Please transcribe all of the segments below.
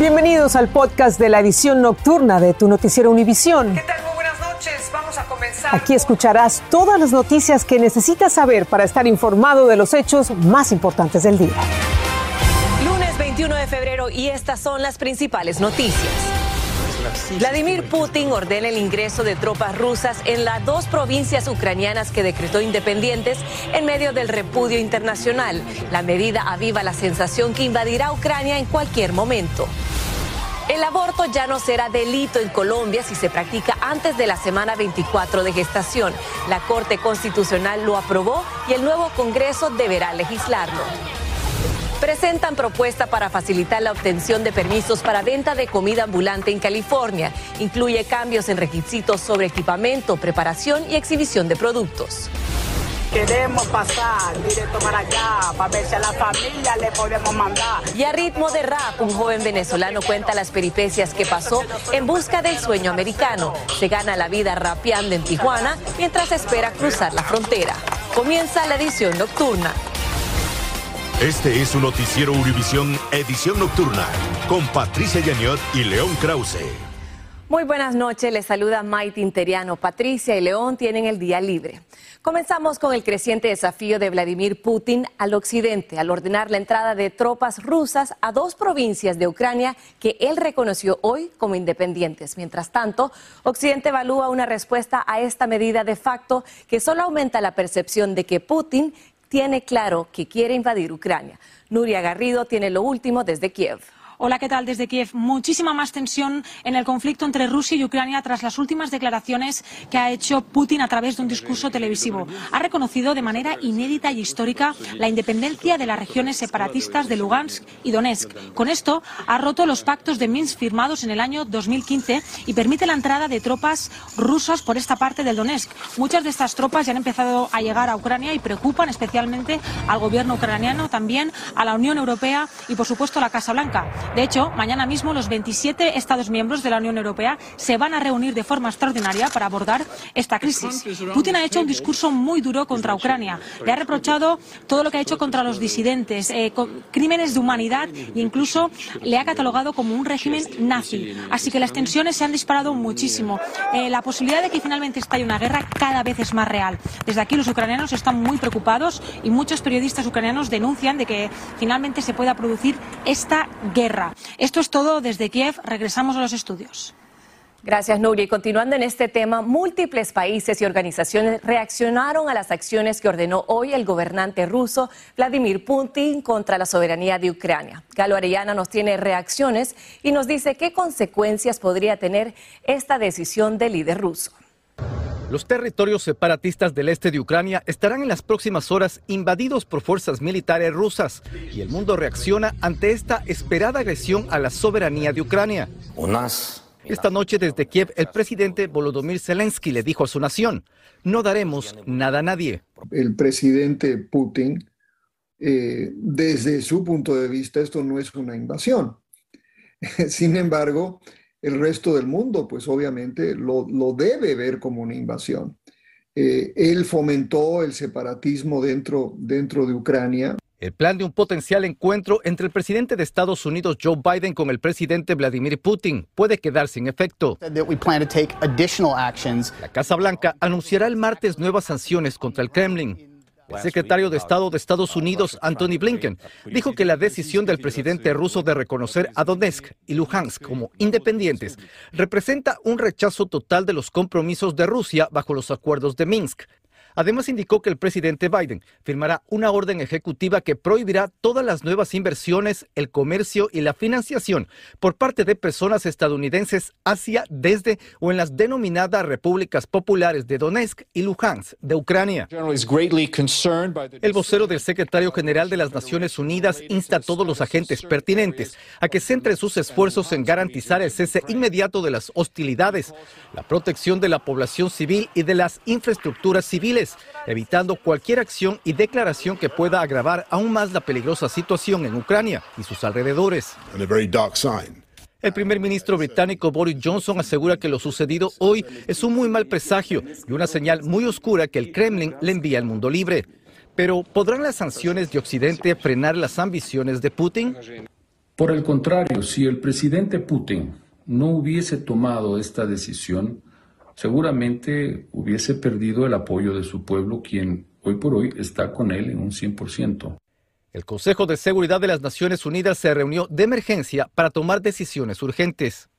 Bienvenidos al podcast de la edición nocturna de tu noticiero Univisión. ¿Qué tal? Muy buenas noches. Vamos a comenzar. Aquí escucharás todas las noticias que necesitas saber para estar informado de los hechos más importantes del día. Lunes 21 de febrero y estas son las principales noticias. Vladimir Putin ordena el ingreso de tropas rusas en las dos provincias ucranianas que decretó independientes en medio del repudio internacional. La medida aviva la sensación que invadirá Ucrania en cualquier momento. El aborto ya no será delito en Colombia si se practica antes de la semana 24 de gestación. La Corte Constitucional lo aprobó y el nuevo Congreso deberá legislarlo. Presentan propuesta para facilitar la obtención de permisos para venta de comida ambulante en California. Incluye cambios en requisitos sobre equipamiento, preparación y exhibición de productos. Queremos pasar directo para allá, para ver si a la familia le podemos mandar. Y a ritmo de rap, un joven venezolano cuenta las peripecias que pasó en busca del sueño americano. Se gana la vida rapeando en Tijuana mientras espera cruzar la frontera. Comienza la edición nocturna. Este es su noticiero Univisión Edición Nocturna con Patricia Yaniot y León Krause. Muy buenas noches, les saluda Maite Interiano. Patricia y León tienen el día libre. Comenzamos con el creciente desafío de Vladimir Putin al occidente al ordenar la entrada de tropas rusas a dos provincias de Ucrania que él reconoció hoy como independientes. Mientras tanto, Occidente evalúa una respuesta a esta medida de facto que solo aumenta la percepción de que Putin tiene claro que quiere invadir Ucrania. Nuria Garrido tiene lo último desde Kiev. Hola, ¿qué tal? Desde Kiev, muchísima más tensión en el conflicto entre Rusia y Ucrania tras las últimas declaraciones que ha hecho Putin a través de un discurso televisivo. Ha reconocido de manera inédita y histórica la independencia de las regiones separatistas de Lugansk y Donetsk. Con esto, ha roto los pactos de Minsk firmados en el año 2015 y permite la entrada de tropas rusas por esta parte del Donetsk. Muchas de estas tropas ya han empezado a llegar a Ucrania y preocupan especialmente al gobierno ucraniano, también a la Unión Europea y, por supuesto, a la Casa Blanca. De hecho, mañana mismo los 27 Estados miembros de la Unión Europea se van a reunir de forma extraordinaria para abordar esta crisis. Putin ha hecho un discurso muy duro contra Ucrania. Le ha reprochado todo lo que ha hecho contra los disidentes, eh, crímenes de humanidad e incluso le ha catalogado como un régimen nazi. Así que las tensiones se han disparado muchísimo. Eh, la posibilidad de que finalmente estalle una guerra cada vez es más real. Desde aquí los ucranianos están muy preocupados y muchos periodistas ucranianos denuncian de que finalmente se pueda producir esta guerra. Esto es todo desde Kiev. Regresamos a los estudios. Gracias, Nuria. Y continuando en este tema, múltiples países y organizaciones reaccionaron a las acciones que ordenó hoy el gobernante ruso Vladimir Putin contra la soberanía de Ucrania. Galo Arellana nos tiene reacciones y nos dice qué consecuencias podría tener esta decisión del líder ruso. Los territorios separatistas del este de Ucrania estarán en las próximas horas invadidos por fuerzas militares rusas y el mundo reacciona ante esta esperada agresión a la soberanía de Ucrania. Esta noche desde Kiev el presidente Volodymyr Zelensky le dijo a su nación, no daremos nada a nadie. El presidente Putin, eh, desde su punto de vista, esto no es una invasión. Sin embargo, el resto del mundo, pues obviamente lo, lo debe ver como una invasión. Eh, él fomentó el separatismo dentro, dentro de Ucrania. El plan de un potencial encuentro entre el presidente de Estados Unidos Joe Biden con el presidente Vladimir Putin puede quedar sin efecto. La Casa Blanca anunciará el martes nuevas sanciones contra el Kremlin. El secretario de Estado de Estados Unidos, Anthony Blinken, dijo que la decisión del presidente ruso de reconocer a Donetsk y Luhansk como independientes representa un rechazo total de los compromisos de Rusia bajo los acuerdos de Minsk, Además, indicó que el presidente Biden firmará una orden ejecutiva que prohibirá todas las nuevas inversiones, el comercio y la financiación por parte de personas estadounidenses hacia, desde o en las denominadas repúblicas populares de Donetsk y Luhansk de Ucrania. El vocero del secretario general de las Naciones Unidas insta a todos los agentes pertinentes a que centren sus esfuerzos en garantizar el cese inmediato de las hostilidades, la protección de la población civil y de las infraestructuras civiles, evitando cualquier acción y declaración que pueda agravar aún más la peligrosa situación en Ucrania y sus alrededores. El primer ministro británico Boris Johnson asegura que lo sucedido hoy es un muy mal presagio y una señal muy oscura que el Kremlin le envía al mundo libre. Pero ¿podrán las sanciones de Occidente frenar las ambiciones de Putin? Por el contrario, si el presidente Putin no hubiese tomado esta decisión, seguramente hubiese perdido el apoyo de su pueblo, quien hoy por hoy está con él en un 100%. El Consejo de Seguridad de las Naciones Unidas se reunió de emergencia para tomar decisiones urgentes.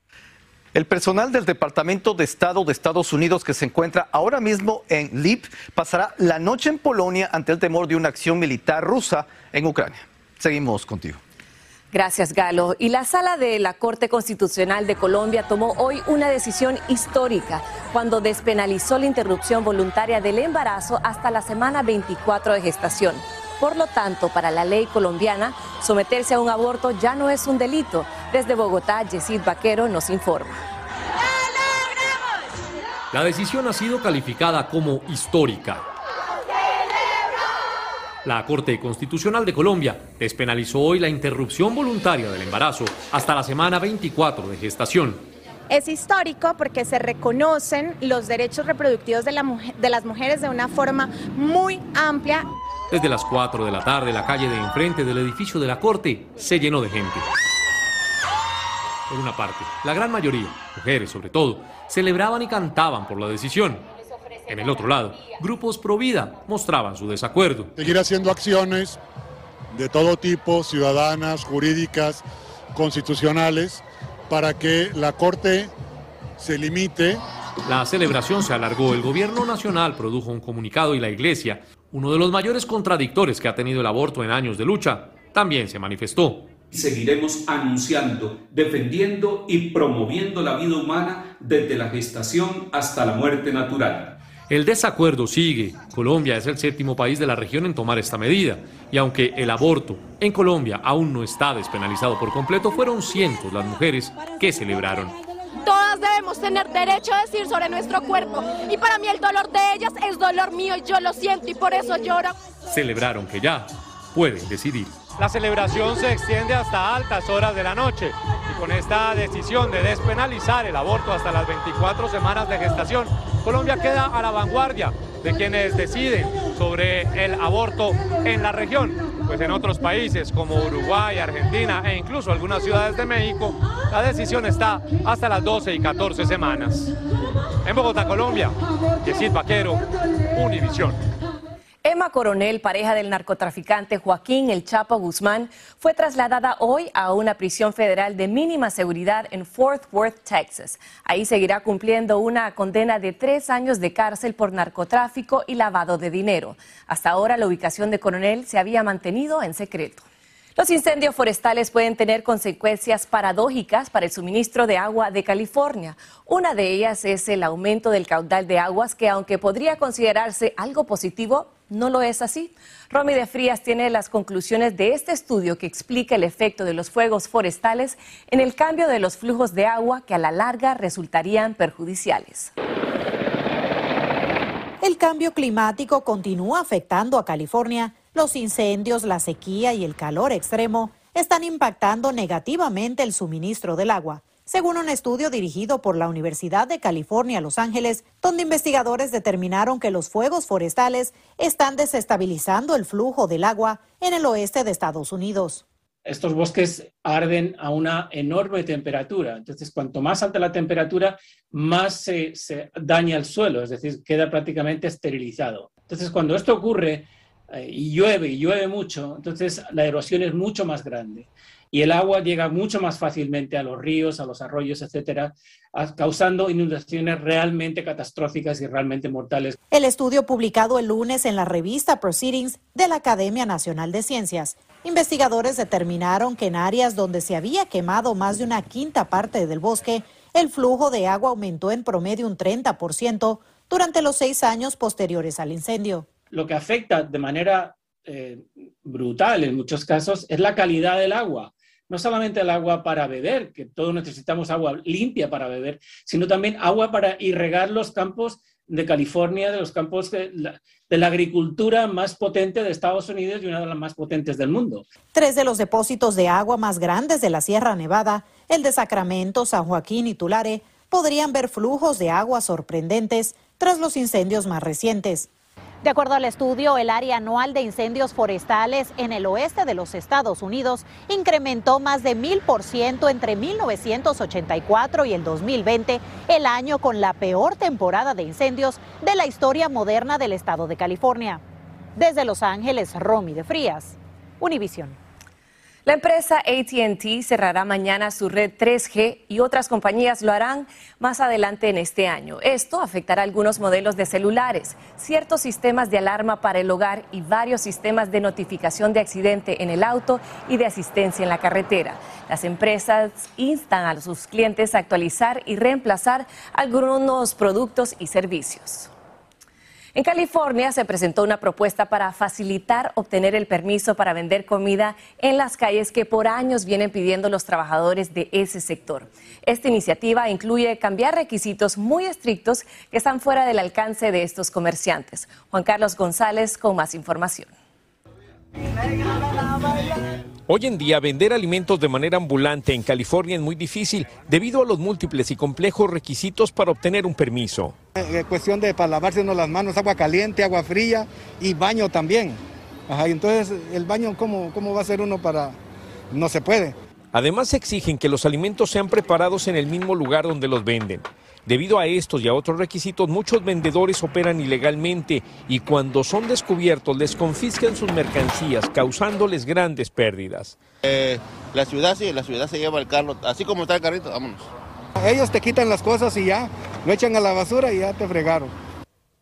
El personal del Departamento de Estado de Estados Unidos que se encuentra ahora mismo en Lip pasará la noche en Polonia ante el temor de una acción militar rusa en Ucrania. Seguimos contigo. Gracias, Galo. Y la sala de la Corte Constitucional de Colombia tomó hoy una decisión histórica cuando despenalizó la interrupción voluntaria del embarazo hasta la semana 24 de gestación. Por lo tanto, para la ley colombiana, someterse a un aborto ya no es un delito. Desde Bogotá, Yesid Vaquero nos informa. La decisión ha sido calificada como histórica. La Corte Constitucional de Colombia despenalizó hoy la interrupción voluntaria del embarazo hasta la semana 24 de gestación. Es histórico porque se reconocen los derechos reproductivos de, las mujeres de una forma muy amplia. Desde las 4 de la tarde, la calle de enfrente del edificio de la Corte se llenó de gente. Por una parte, la gran mayoría, mujeres sobre todo, celebraban y cantaban por la decisión. En el otro lado, grupos pro vida mostraban su desacuerdo. Seguir haciendo acciones de todo tipo, ciudadanas, jurídicas, constitucionales, para que la Corte se limite. La celebración se alargó, el gobierno nacional produjo un comunicado y la Iglesia, uno de los mayores contradictores que ha tenido el aborto en años de lucha, también se manifestó. Seguiremos anunciando, defendiendo y promoviendo la vida humana desde la gestación hasta la muerte natural. El desacuerdo sigue. Colombia es el séptimo país de la región en tomar esta medida. Y aunque el aborto en Colombia aún no está despenalizado por completo, fueron cientos las mujeres que celebraron. Todas debemos tener derecho a decir sobre nuestro cuerpo. Y para mí el dolor de ellas es dolor mío y yo lo siento y por eso lloro. Celebraron que ya pueden decidir. La celebración se extiende hasta altas horas de la noche y con esta decisión de despenalizar el aborto hasta las 24 semanas de gestación, Colombia queda a la vanguardia de quienes deciden sobre el aborto en la región. Pues en otros países como Uruguay, Argentina e incluso algunas ciudades de México, la decisión está hasta las 12 y 14 semanas. En Bogotá, Colombia, Yesid Vaquero, Univisión. Emma Coronel, pareja del narcotraficante Joaquín El Chapo Guzmán, fue trasladada hoy a una prisión federal de mínima seguridad en Fort Worth, Texas. Ahí seguirá cumpliendo una condena de tres años de cárcel por narcotráfico y lavado de dinero. Hasta ahora la ubicación de Coronel se había mantenido en secreto. Los incendios forestales pueden tener consecuencias paradójicas para el suministro de agua de California. Una de ellas es el aumento del caudal de aguas que, aunque podría considerarse algo positivo, no lo es así. Romy de Frías tiene las conclusiones de este estudio que explica el efecto de los fuegos forestales en el cambio de los flujos de agua que a la larga resultarían perjudiciales. El cambio climático continúa afectando a California. Los incendios, la sequía y el calor extremo están impactando negativamente el suministro del agua según un estudio dirigido por la Universidad de California, Los Ángeles, donde investigadores determinaron que los fuegos forestales están desestabilizando el flujo del agua en el oeste de Estados Unidos. Estos bosques arden a una enorme temperatura, entonces cuanto más alta la temperatura, más se, daña el suelo, es decir, queda prácticamente esterilizado. Entonces cuando esto ocurre eh, y llueve y llueve mucho, entonces la erosión es mucho más grande y el agua llega mucho más fácilmente a los ríos, a los arroyos, etcétera, causando inundaciones realmente catastróficas y realmente mortales. El estudio publicado el lunes en la revista Proceedings de la Academia Nacional de Ciencias, investigadores determinaron que en áreas donde se había quemado más de una quinta parte del bosque, el flujo de agua aumentó en promedio un 30% durante los seis años posteriores al incendio. Lo que afecta de manera eh, brutal en muchos casos es la calidad del agua no solamente el agua para beber, que todos necesitamos agua limpia para beber, sino también agua para irrigar los campos de California, de los campos de la, de la, agricultura más potente de Estados Unidos y una de las más potentes del mundo. Tres de los depósitos de agua más grandes de la Sierra Nevada, el de Sacramento, San Joaquín y Tulare, podrían ver flujos de agua sorprendentes tras los incendios más recientes. De acuerdo al estudio, el área anual de incendios forestales en el oeste de los Estados Unidos incrementó más de mil por ciento entre 1984 y el 2020, el año con la peor temporada de incendios de la historia moderna del estado de California. Desde Los Ángeles, Romy de Frías, Univision. La empresa ATT cerrará mañana su red 3G y otras compañías lo harán más adelante en este año. Esto afectará algunos modelos de celulares, ciertos sistemas de alarma para el hogar y varios sistemas de notificación de accidente en el auto y de asistencia en la carretera. Las empresas instan a sus clientes a actualizar y reemplazar algunos productos y servicios. En California se presentó una propuesta para facilitar obtener el permiso para vender comida en las calles que por años vienen pidiendo los trabajadores de ese sector. Esta iniciativa incluye cambiar requisitos muy estrictos que están fuera del alcance de estos comerciantes. Juan Carlos González con más información. Hoy en día vender alimentos de manera ambulante en California es muy difícil debido a los múltiples y complejos requisitos para obtener un permiso. Es eh, cuestión de para lavarse las manos, agua caliente, agua fría y baño también. Ajá, entonces el baño, ¿cómo, ¿cómo va a ser uno para...? No se puede. Además exigen que los alimentos sean preparados en el mismo lugar donde los venden. Debido a estos y a otros requisitos, muchos vendedores operan ilegalmente y cuando son descubiertos les confiscan sus mercancías, causándoles grandes pérdidas. Eh, la ciudad sí, la ciudad se lleva el carro, así como está el carrito, vámonos. Ellos te quitan las cosas y ya, lo echan a la basura y ya te fregaron.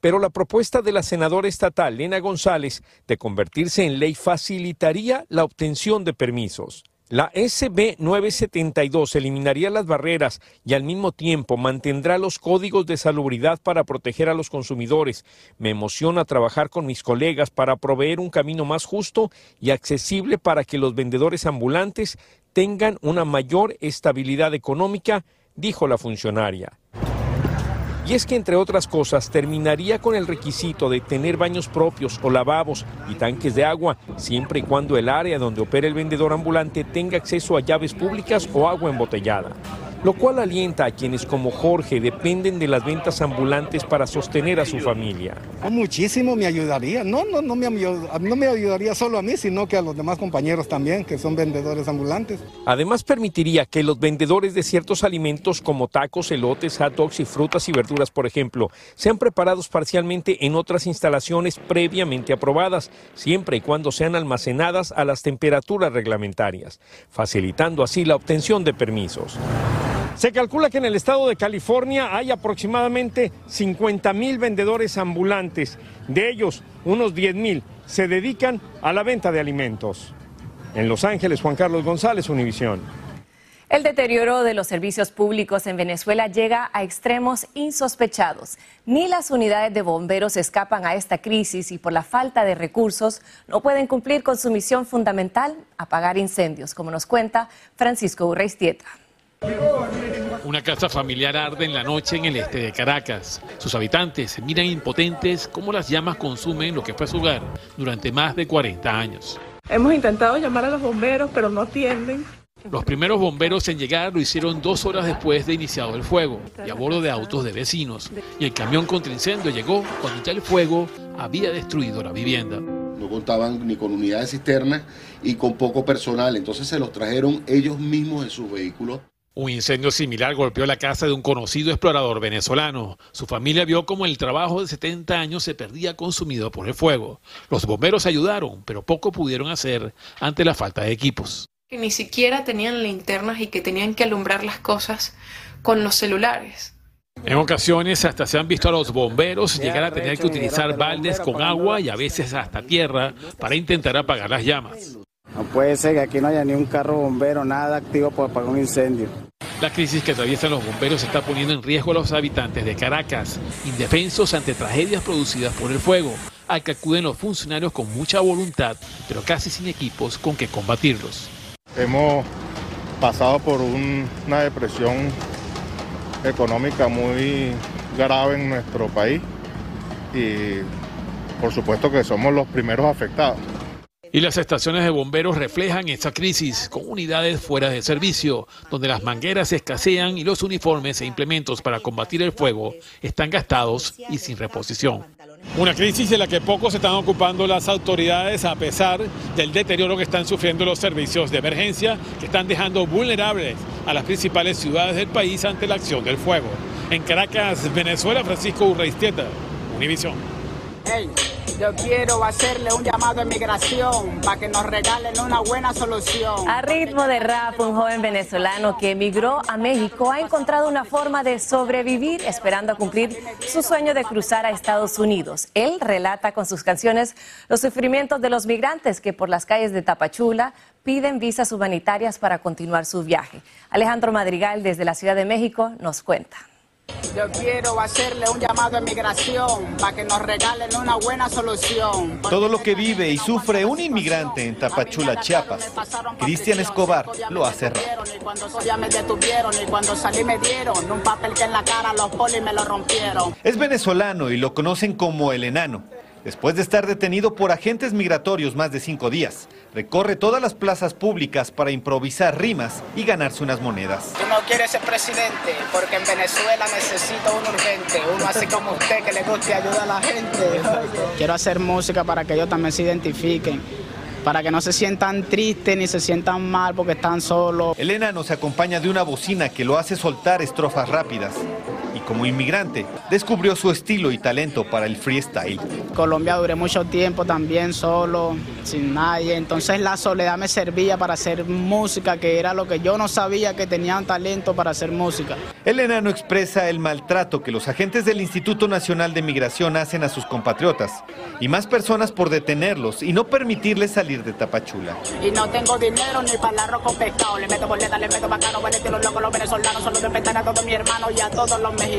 Pero la propuesta de la senadora estatal Lena González de convertirse en ley facilitaría la obtención de permisos. La SB 972 eliminaría las barreras y al mismo tiempo mantendrá los códigos de salubridad para proteger a los consumidores. Me emociona trabajar con mis colegas para proveer un camino más justo y accesible para que los vendedores ambulantes tengan una mayor estabilidad económica, dijo la funcionaria. Y es que, entre otras cosas, terminaría con el requisito de tener baños propios o lavabos y tanques de agua, siempre y cuando el área donde opera el vendedor ambulante tenga acceso a llaves públicas o agua embotellada lo cual alienta a quienes como Jorge dependen de las ventas ambulantes para sostener a su familia. Muchísimo me ayudaría, no, no, no, me, no me ayudaría solo a mí, sino que a los demás compañeros también, que son vendedores ambulantes. Además permitiría que los vendedores de ciertos alimentos como tacos, elotes, hot dogs y frutas y verduras, por ejemplo, sean preparados parcialmente en otras instalaciones previamente aprobadas, siempre y cuando sean almacenadas a las temperaturas reglamentarias, facilitando así la obtención de permisos. Se calcula que en el estado de California hay aproximadamente 50 mil vendedores ambulantes. De ellos, unos 10 mil se dedican a la venta de alimentos. En Los Ángeles, Juan Carlos González, Univisión. El deterioro de los servicios públicos en Venezuela llega a extremos insospechados. Ni las unidades de bomberos escapan a esta crisis y por la falta de recursos no pueden cumplir con su misión fundamental, apagar incendios, como nos cuenta Francisco Urreistieta. Una casa familiar arde en la noche en el este de Caracas. Sus habitantes miran impotentes cómo las llamas consumen lo que fue su hogar durante más de 40 años. Hemos intentado llamar a los bomberos, pero no atienden. Los primeros bomberos en llegar lo hicieron dos horas después de iniciado el fuego y a bordo de autos de vecinos. Y el camión contra incendio llegó cuando ya el fuego había destruido la vivienda. No contaban ni con unidades cisternas y con poco personal, entonces se los trajeron ellos mismos en sus vehículos. Un incendio similar golpeó la casa de un conocido explorador venezolano. Su familia vio cómo el trabajo de 70 años se perdía consumido por el fuego. Los bomberos ayudaron, pero poco pudieron hacer ante la falta de equipos. Que ni siquiera tenían linternas y que tenían que alumbrar las cosas con los celulares. En ocasiones hasta se han visto a los bomberos llegar a tener que utilizar baldes con agua y a veces hasta tierra para intentar apagar las llamas. No puede ser que aquí no haya ni un carro bombero, nada activo para apagar un incendio. La crisis que atraviesan los bomberos está poniendo en riesgo a los habitantes de Caracas, indefensos ante tragedias producidas por el fuego, al que acuden los funcionarios con mucha voluntad, pero casi sin equipos con que combatirlos. Hemos pasado por una depresión económica muy grave en nuestro país y por supuesto que somos los primeros afectados. Y las estaciones de bomberos reflejan esa crisis, con unidades fuera de servicio, donde las mangueras escasean y los uniformes e implementos para combatir el fuego están gastados y sin reposición. Una crisis de la que poco se están ocupando las autoridades a pesar del deterioro que están sufriendo los servicios de emergencia que están dejando vulnerables a las principales ciudades del país ante la acción del fuego. En Caracas, Venezuela, Francisco Urreistieta, Univisión. Yo quiero hacerle un llamado a migración para que nos regalen una buena solución. A ritmo de rap, un joven venezolano que emigró a México ha encontrado una forma de sobrevivir esperando a cumplir su sueño de cruzar a Estados Unidos. Él relata con sus canciones los sufrimientos de los migrantes que por las calles de Tapachula piden visas humanitarias para continuar su viaje. Alejandro Madrigal desde la Ciudad de México nos cuenta. Yo quiero hacerle un llamado a migración para que nos regalen una buena solución. Todo lo que vive y sufre un inmigrante en Tapachula, Chiapas, Cristian Escobar, lo hace raro. Es venezolano y lo conocen como el enano. Después de estar detenido por agentes migratorios más de cinco días, recorre todas las plazas públicas para improvisar rimas y ganarse unas monedas. No quieres ser presidente porque en Venezuela necesito uno urgente, uno así como usted que le guste ayudar a la gente. Quiero hacer música para que ellos también se identifiquen para que no se sientan tristes ni se sientan mal porque están solos. El enano se acompaña de una bocina que lo hace soltar estrofas rápidas como inmigrante descubrió su estilo y talento para el freestyle. Colombia duré mucho tiempo también solo, sin nadie, entonces la soledad me servía para hacer música, que era lo que yo no sabía que tenían talento para hacer música. El enano expresa el maltrato que los agentes del Instituto Nacional de Migración hacen a sus compatriotas y más personas por detenerlos y no permitirles salir de Tapachula. Y no tengo dinero ni para con pescado, le meto boleta, le meto bacano, los locos, los venezolanos, solo respetan a todos mis hermanos y a todos los mexicanos.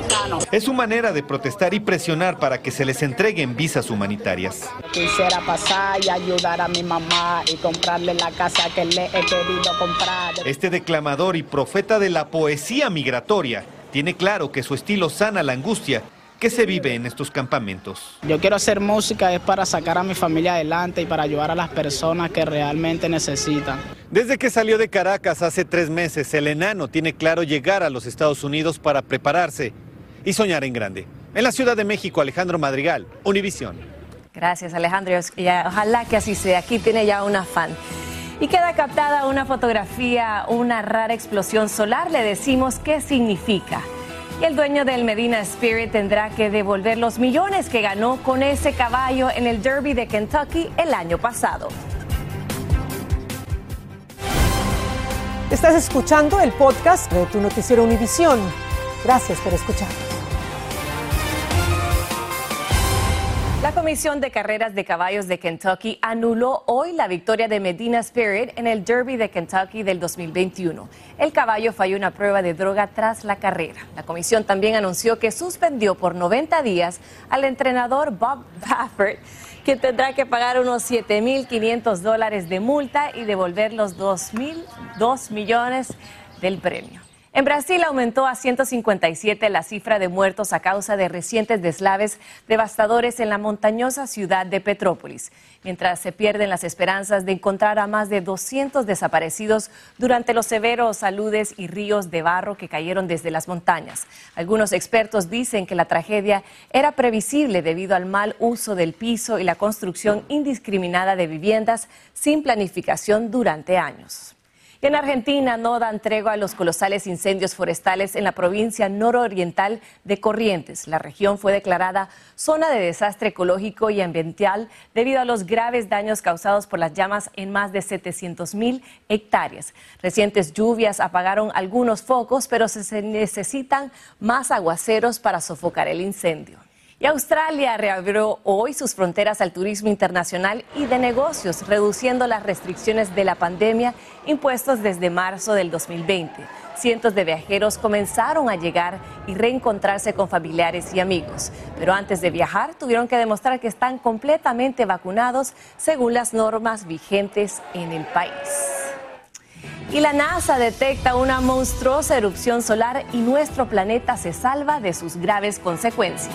Es su manera de protestar y presionar para que se les entreguen visas humanitarias. Quisiera pasar y ayudar a mi mamá y comprarle la casa que le he querido comprar. Este declamador y profeta de la poesía migratoria tiene claro que su estilo sana la angustia que se vive en estos campamentos. Yo quiero hacer música es para sacar a mi familia adelante y para ayudar a las personas que realmente necesitan. Desde que salió de Caracas hace tres meses, el enano tiene claro llegar a los Estados Unidos para prepararse y soñar en grande. En la Ciudad de México, Alejandro Madrigal, Univisión. Gracias, Alejandro. Y ojalá que así sea. Aquí tiene ya una fan. Y queda captada una fotografía, una rara explosión solar. Le decimos qué significa. Y el dueño del Medina Spirit tendrá que devolver los millones que ganó con ese caballo en el Derby de Kentucky el año pasado. Estás escuchando el podcast de tu noticiero Univisión. Gracias por escuchar. La Comisión de Carreras de Caballos de Kentucky anuló hoy la victoria de Medina Spirit en el Derby de Kentucky del 2021. El caballo falló una prueba de droga tras la carrera. La comisión también anunció que suspendió por 90 días al entrenador Bob Baffert, que tendrá que pagar unos 7.500 dólares de multa y devolver los 2.002 millones del premio. En Brasil aumentó a 157 la cifra de muertos a causa de recientes deslaves devastadores en la montañosa ciudad de Petrópolis, mientras se pierden las esperanzas de encontrar a más de 200 desaparecidos durante los severos aludes y ríos de barro que cayeron desde las montañas. Algunos expertos dicen que la tragedia era previsible debido al mal uso del piso y la construcción indiscriminada de viviendas sin planificación durante años. En Argentina no dan tregua a los colosales incendios forestales en la provincia nororiental de Corrientes. La región fue declarada zona de desastre ecológico y ambiental debido a los graves daños causados por las llamas en más de 700 mil hectáreas. Recientes lluvias apagaron algunos focos, pero se necesitan más aguaceros para sofocar el incendio. Y Australia reabrió hoy sus fronteras al turismo internacional y de negocios, reduciendo las restricciones de la pandemia impuestas desde marzo del 2020. Cientos de viajeros comenzaron a llegar y reencontrarse con familiares y amigos, pero antes de viajar tuvieron que demostrar que están completamente vacunados según las normas vigentes en el país. Y la NASA detecta una monstruosa erupción solar y nuestro planeta se salva de sus graves consecuencias.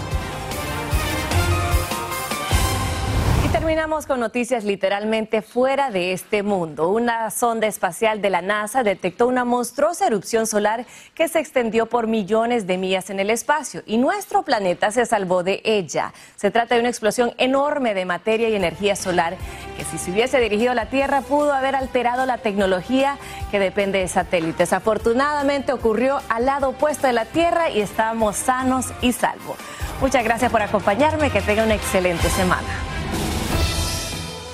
Terminamos con noticias literalmente fuera de este mundo. Una sonda espacial de la NASA detectó una monstruosa erupción solar que se extendió por millones de millas en el espacio y nuestro planeta se salvó de ella. Se trata de una explosión enorme de materia y energía solar que si se hubiese dirigido a la Tierra pudo haber alterado la tecnología que depende de satélites. Afortunadamente ocurrió al lado opuesto de la Tierra y estamos sanos y salvos. Muchas gracias por acompañarme, que tenga una excelente semana.